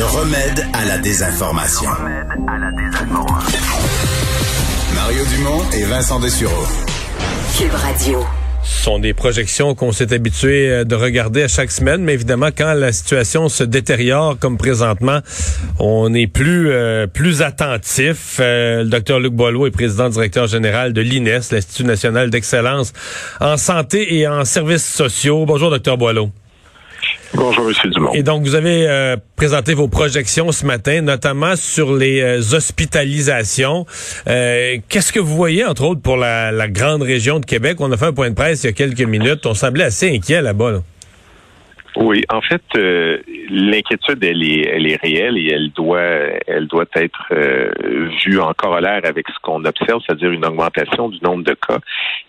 Le remède à la désinformation. Mario Dumont et Vincent Dessureau. Cube Radio. Ce sont des projections qu'on s'est habitué euh, de regarder à chaque semaine, mais évidemment, quand la situation se détériore comme présentement, on est plus euh, plus attentif. Euh, le docteur Luc Boileau est président directeur général de l'INES, l'Institut national d'excellence en santé et en services sociaux. Bonjour, docteur Boileau. Bonjour, M. Dumont. Et donc, vous avez euh, présenté vos projections ce matin, notamment sur les euh, hospitalisations. Euh, qu'est-ce que vous voyez, entre autres, pour la, grande région de Québec? On a fait un point de presse il y a quelques minutes. On semblait assez inquiet là-bas. là bas oui, en fait, euh, l'inquiétude elle est, elle est réelle et elle doit, elle doit être euh, vue en corollaire avec ce qu'on observe, c'est-à-dire une augmentation du nombre de cas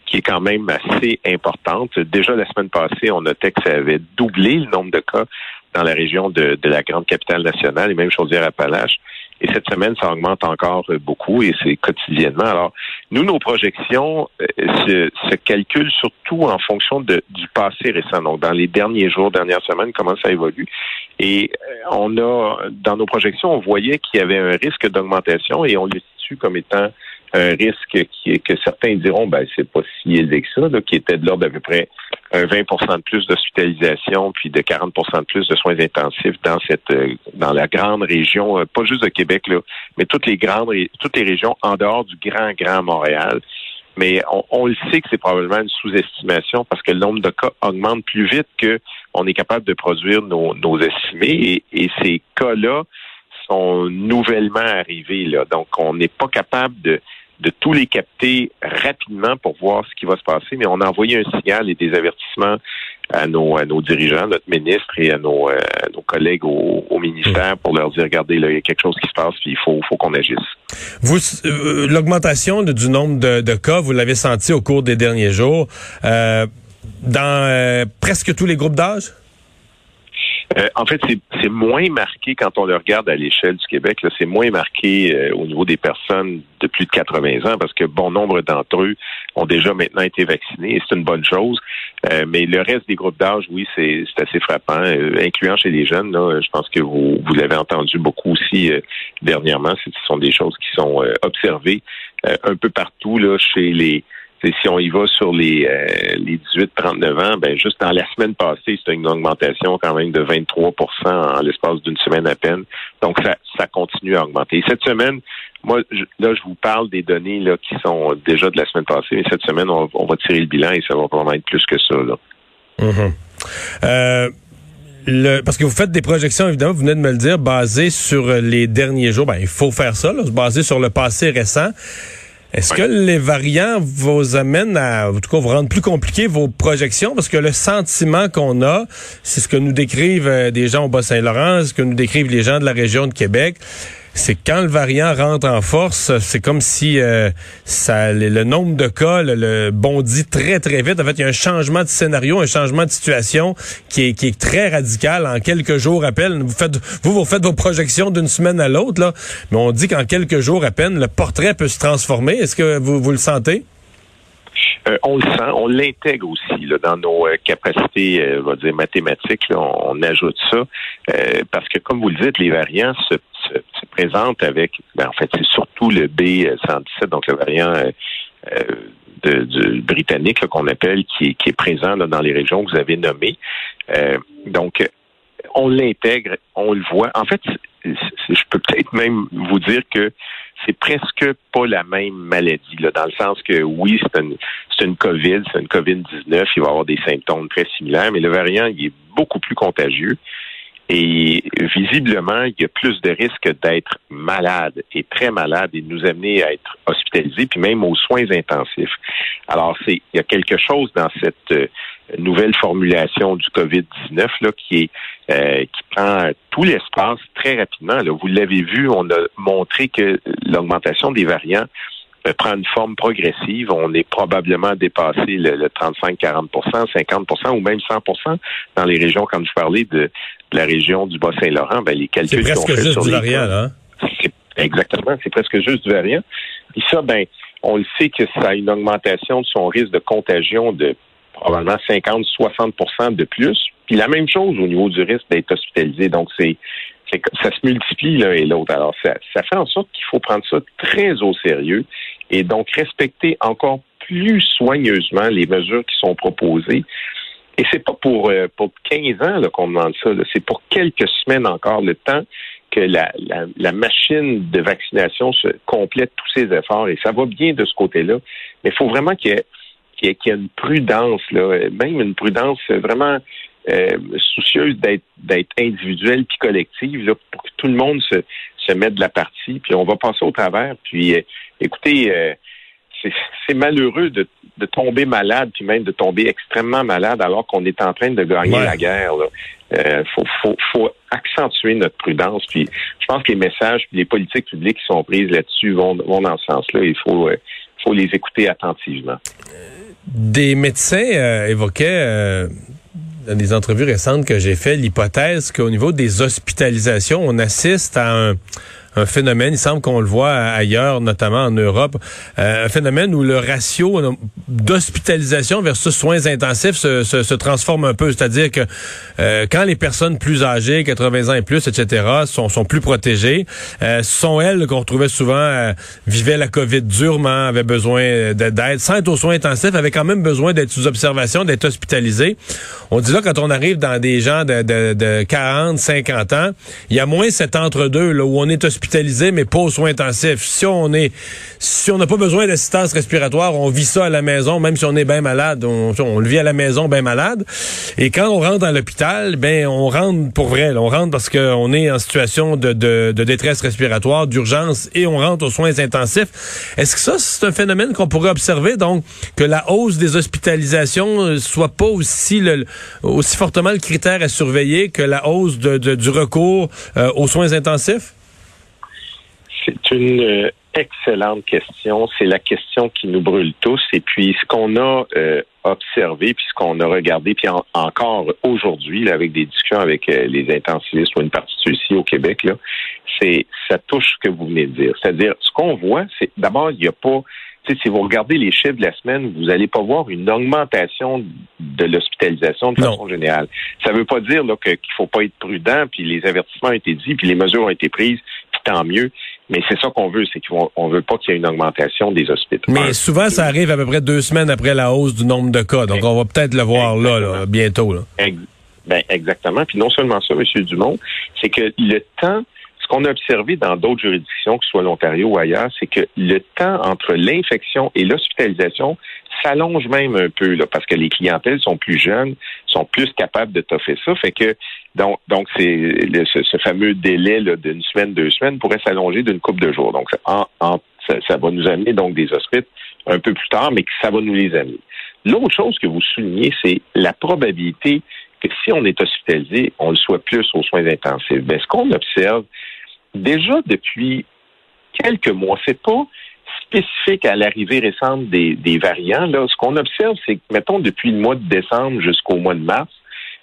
qui est quand même assez importante. Déjà la semaine passée, on notait que ça avait doublé le nombre de cas dans la région de, de la grande capitale nationale et même Chaudière-Appalaches. Et cette semaine, ça augmente encore beaucoup et c'est quotidiennement. Alors, nous, nos projections euh, se, se, calculent surtout en fonction de, du passé récent. Donc, dans les derniers jours, dernières semaines, comment ça évolue. Et euh, on a, dans nos projections, on voyait qu'il y avait un risque d'augmentation et on le situe comme étant un risque qui est que certains diront ben c'est pas si élevé que ça, qui était de l'ordre d'à peu près un 20% de plus d'hospitalisation puis de 40% de plus de soins intensifs dans cette euh, dans la grande région, euh, pas juste de Québec là, mais toutes les grandes toutes les régions en dehors du grand grand Montréal. Mais on, le sait que c'est probablement une sous-estimation parce que le nombre de cas augmente plus vite que on est capable de produire nos, nos estimés et, et ces cas-là sont nouvellement arrivés là. Donc on n'est pas capable de de tous les capter rapidement pour voir ce qui va se passer, mais on a envoyé un signal et des avertissements à nos, à nos dirigeants, notre ministre et à nos, euh, nos collègues au, ministère pour leur dire, regardez, là, il y a quelque chose qui se passe, puis il faut, faut qu'on agisse. Vous, euh, l'augmentation du nombre de, cas, vous l'avez senti au cours des derniers jours, euh, dans presque tous les groupes d'âge? Euh, en fait, c'est moins marqué quand on le regarde à l'échelle du Québec. C'est moins marqué euh, au niveau des personnes de plus de 80 ans parce que bon nombre d'entre eux ont déjà maintenant été vaccinés et c'est une bonne chose. Euh, mais le reste des groupes d'âge, oui, c'est assez frappant, incluant chez les jeunes. Là, je pense que vous, vous l'avez entendu beaucoup aussi dernièrement. Ce sont des choses qui sont observées un peu partout là, chez les si on y va sur les, euh, les 18-39 ans, ben juste dans la semaine passée, c'est une augmentation quand même de 23% en l'espace d'une semaine à peine. Donc, ça, ça continue à augmenter. Et cette semaine, moi, là, je vous parle des données là, qui sont déjà de la semaine passée, mais cette semaine, on, va tirer le bilan et ça va probablement être plus que ça. Là. Mm-hmm. euh... Le, parce que vous faites des projections, évidemment, vous venez de me le dire, basées sur les derniers jours. Ben, il faut faire ça, là, basées sur le passé récent. Est-ce que les variants vous amènent à, en tout cas, vous rendre plus compliqué vos projections? Parce que le sentiment qu'on a, c'est ce que nous décrivent euh, des gens au Bas-Saint-Laurent, ce que nous décrivent les gens de la région de Québec, c'est quand le variant rentre en force, c'est comme si euh, ça, le, nombre de cas le, bondit très très vite. En fait, il y a un changement de scénario, un changement de situation qui est, qui est très radical en quelques jours à peine. Vous faites vous vous faites vos projections d'une semaine à l'autre là, mais on dit qu'en quelques jours à peine le portrait peut se transformer. Est-ce que vous vous le sentez? Euh, on le sent, on l'intègre aussi là, dans nos euh, capacités, euh, on va dire mathématiques. on, ajoute ça parce que, comme vous le dites, les variants se, se, présentent avec, ben, en fait, c'est surtout le B117, donc le variant de, du britannique qu'on appelle, qui, est présent dans les régions que vous avez nommées. donc, on l'intègre, on le voit. En fait, je peux peut-être même vous dire que c'est presque pas la même maladie, dans le sens que oui, c'est une, une COVID, c'est une COVID-19, il va avoir des symptômes très similaires, mais le variant, il est beaucoup plus contagieux. Et visiblement, il y a plus de risques d'être malade et très malade et de nous amener à être hospitalisés, puis même aux soins intensifs. Alors, c'est il y a quelque chose dans cette euh, nouvelle formulation du COVID-19 là, qui est euh, qui prend tout l'espace très rapidement. Vous l'avez vu, on a montré que l'augmentation des variants prend une forme progressive. On est probablement dépassé le, 35-40% 50 ou même 100% dans les régions, comme je parlais de, la région du Bas-Saint-Laurent. Ben, les calculs C'est presque juste du variant, hein? Exactement, c'est presque juste du variant. Et ça, ben, on le sait que ça a une augmentation de son risque de contagion de probablement 50-60% de plus. Puis la même chose au niveau du risque d'être hospitalisé. Donc, c'est ça se multiplie l'un et l'autre. Alors, ça, ça fait en sorte qu'il faut prendre ça très au sérieux et donc respecter encore plus soigneusement les mesures qui sont proposées. Et c'est pas pour, euh, pour 15 ans qu'on demande ça, c'est pour quelques semaines encore le temps que la, la, machine de vaccination se complète tous ses efforts et ça va bien de ce côté-là. Mais il faut vraiment qu'il y qu'il y, ait, une prudence, là, même une prudence vraiment euh, soucieuse d'être individuelle puis collective là, pour que tout le monde se, se mette de la partie. Puis on va passer au travers. Puis euh, écoutez, euh, c'est malheureux de, de, tomber malade, puis même de tomber extrêmement malade alors qu'on est en train de gagner la guerre. Il euh, faut, faut, faut, accentuer notre prudence. Puis je pense que les messages, puis les politiques publiques qui sont prises là-dessus vont, vont dans ce sens-là. Il faut, euh, faut les écouter attentivement. Des médecins euh, évoquaient dans des entrevues récentes que j'ai fait l'hypothèse qu'au niveau des hospitalisations, on assiste à un un phénomène, il semble qu'on le voit ailleurs, notamment en Europe, euh, un phénomène où le ratio d'hospitalisation versus soins intensifs se, se, se transforme un peu. C'est-à-dire que euh, quand les personnes plus âgées, 80 ans et plus, etc., sont, sont plus protégées, euh, sont elles qu'on retrouvait souvent euh, vivaient la COVID durement, avaient besoin d'aide, sans être aux soins intensifs, avaient quand même besoin d'être sous observation, d'être hospitalisées. On dit là, quand on arrive dans des gens de, de, de 40, 50 ans, il y a moins cet entre-deux là où on est hospitalisé mais pas aux soins intensifs. Si on est, si on n'a pas besoin d'assistance respiratoire, on vit ça à la maison, même si on est bien malade, on, le vit à la maison bien malade. Et quand on rentre dans l'hôpital, ben on rentre pour vrai. on rentre parce qu'on est en situation de, détresse respiratoire, d'urgence, et on rentre aux soins intensifs. Est-ce que ça, c'est un phénomène qu'on pourrait observer, donc que la hausse des hospitalisations euh, soit pas aussi fortement le critère à surveiller que la hausse du recours euh, aux soins intensifs? C'est une euh, excellente question. C'est la question qui nous brûle tous. Et puis, ce qu'on a euh, observé, puis ce qu'on a regardé, puis encore aujourd'hui, avec des discussions avec euh, les intensivistes ou une partie de ceux-ci au Québec, là, c'est ça touche ce que vous venez de dire. C'est-à-dire, ce qu'on voit, c'est d'abord, il n'y a pas si vous regardez les chiffres de la semaine, vous n'allez pas voir une augmentation de l'hospitalisation de façon générale. Ça ne veut pas dire qu'il ne faut pas être prudent, puis les avertissements ont été dits, puis les mesures ont été prises, puis tant mieux. Mais c'est ça qu'on veut, c'est qu'on veut pas qu'il y ait une augmentation des hospitaux. Mais souvent, ça arrive à peu près deux semaines après la hausse du nombre de cas. Donc, on va peut-être le voir là, bientôt. Là. Ben, exactement. Puis non seulement ça, M. Dumont, c'est que le temps ce qu'on a observé dans d'autres juridictions, que ce soit l'Ontario ou ailleurs, c'est que le temps entre l'infection et l'hospitalisation s'allonge même un peu, là, parce que les clientèles sont plus jeunes, sont plus capables de toffer ça. Fait que donc, donc c'est ce, fameux délai d'une semaine, deux semaines pourrait s'allonger d'une coupe de jours. Donc, ça, ça, va nous amener donc des hospices un peu plus tard, mais ça va nous les amener. L'autre chose que vous soulignez, c'est la probabilité que si on est hospitalisé, on le soit plus aux soins intensifs. Ben, ce qu'on observe déjà depuis quelques mois, c'est pas spécifique à l'arrivée récente des, variants. Là, ce qu'on observe, c'est que, mettons, depuis le mois de décembre jusqu'au mois de mars,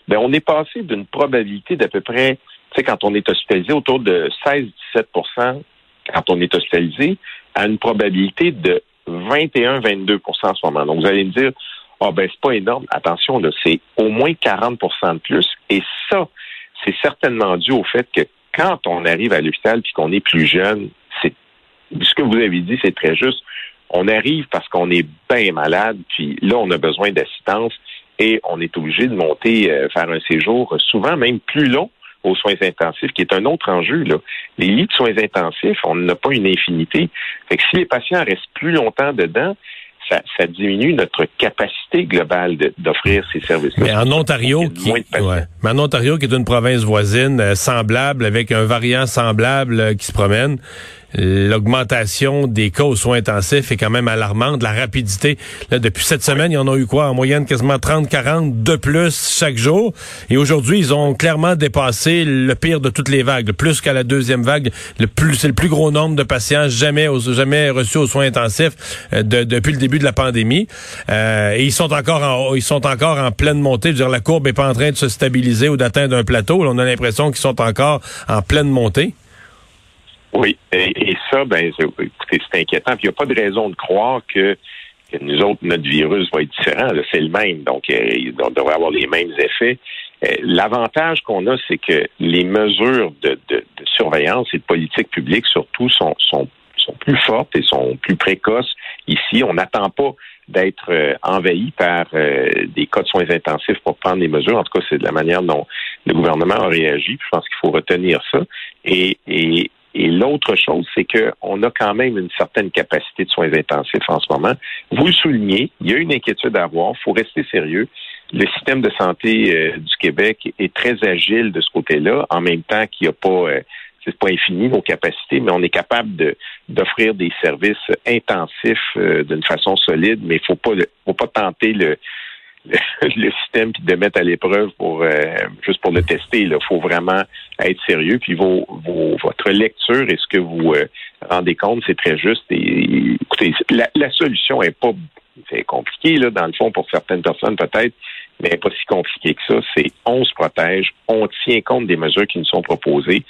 ben, on est passé d'une probabilité d'à peu près, tu sais, quand on est hospitalisé, autour de 16-17% quand on est hospitalisé, à une probabilité de 21-22% en ce moment. Donc, vous allez me dire, ah ben c'est pas énorme. Attention, là, c'est au moins 40% de plus. Et ça, c'est certainement dû au fait que quand on arrive à l'hôpital puis qu'on est plus jeune, c'est ce que vous avez dit, c'est très juste. On arrive parce qu'on est bien malade, puis là, on a besoin d'assistance et on est obligé de monter, euh, faire un séjour, souvent même plus long aux soins intensifs, qui est un autre enjeu. Là. Les lits de soins intensifs, on n'a pas une infinité. Fait que si les patients restent plus longtemps dedans, ça, diminue notre capacité globale d'offrir ces services-là. Mais en Ontario, qui, mais en Ontario, qui est une province voisine euh, semblable, avec un variant semblable euh, qui se promène, l'augmentation des cas aux soins intensifs est quand même alarmante. La rapidité, là, depuis cette semaine, il y en a eu quoi? En moyenne, quasiment 30-40 de plus chaque jour. Et aujourd'hui, ils ont clairement dépassé le pire de toutes les vagues. Plus qu'à la deuxième vague, le plus, c'est le plus gros nombre de patients jamais, jamais reçus aux soins intensifs euh, depuis le début de la pandémie. Euh, et ils sont encore en, ils sont encore en pleine montée. Je veux dire, la courbe est pas en train de se stabiliser ou d'atteindre un plateau. on a l'impression qu'ils sont encore en pleine montée. Oui, et, ça, ben, écoutez, c'est inquiétant. Puis il n'y a pas de raison de croire que, nous autres, notre virus va être différent. C'est le même, donc euh, il devrait avoir les mêmes effets. Euh, l'avantage qu'on a, c'est que les mesures de, de, surveillance et de politique publique surtout sont, sont, sont plus fortes et sont plus précoces ici. On n'attend pas d'être euh, envahi par euh, des cas de soins intensifs pour prendre des mesures. En tout cas, c'est de la manière dont le gouvernement a réagi. Je pense qu'il faut retenir ça. Et, et, et l'autre chose, c'est qu'on a quand même une certaine capacité de soins intensifs en ce moment. Vous le soulignez, il y a une inquiétude à avoir. Il faut rester sérieux. Le système de santé euh, du Québec est très agile de ce côté-là, en même temps qu'il n'y a pas c'est pas infini nos capacités, mais on est capable d'offrir des services intensifs d'une façon solide, mais il faut pas faut pas tenter le le, système puis de mettre à l'épreuve pour euh, juste pour le tester. Il faut vraiment être sérieux. Puis vos, votre lecture et ce que vous euh, rendez compte, c'est très juste. Et écoutez, la, solution est pas c'est compliqué là dans le fond pour certaines personnes peut-être, mais pas si compliqué que ça. C'est on se protège, on tient compte des mesures qui nous sont proposées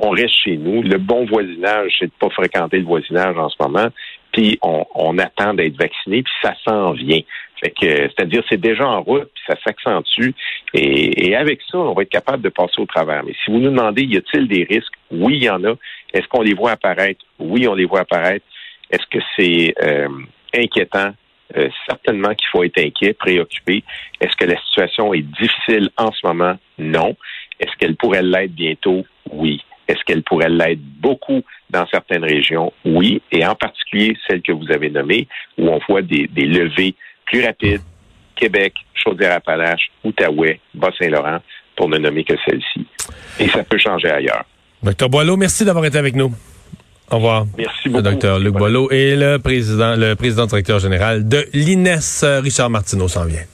on reste chez nous. Le bon voisinage, c'est de pas fréquenter le voisinage en ce moment. Puis on, attend d'être vacciné, puis ça s'en vient. Fait que, c'est-à-dire, c'est déjà en route, puis ça s'accentue. Et, avec ça, on va être capable de passer au travers. Mais si vous nous demandez, y a-t-il des risques? Oui, il y en a. Est-ce qu'on les voit apparaître? Oui, on les voit apparaître. Est-ce que c'est euh, inquiétant? Euh, certainement qu'il faut être inquiet, préoccupé. Est-ce que la situation est difficile en ce moment? Non. Est-ce qu'elle pourrait l'être bientôt? Oui. Est-ce qu'elle pourrait l'être beaucoup dans certaines régions? Oui, et en particulier celles que vous avez nommées, où on voit des, levées plus rapides, Québec, Chaudière-Appalaches, Outaouais, Bas-Saint-Laurent, pour ne nommer que celle-ci. Et ça peut changer ailleurs. Docteur Boileau, merci d'avoir été avec nous. Au revoir. Merci beaucoup. Le docteur Luc Boileau et le président, le président directeur général de l'INES, Richard Martineau, s'en vient.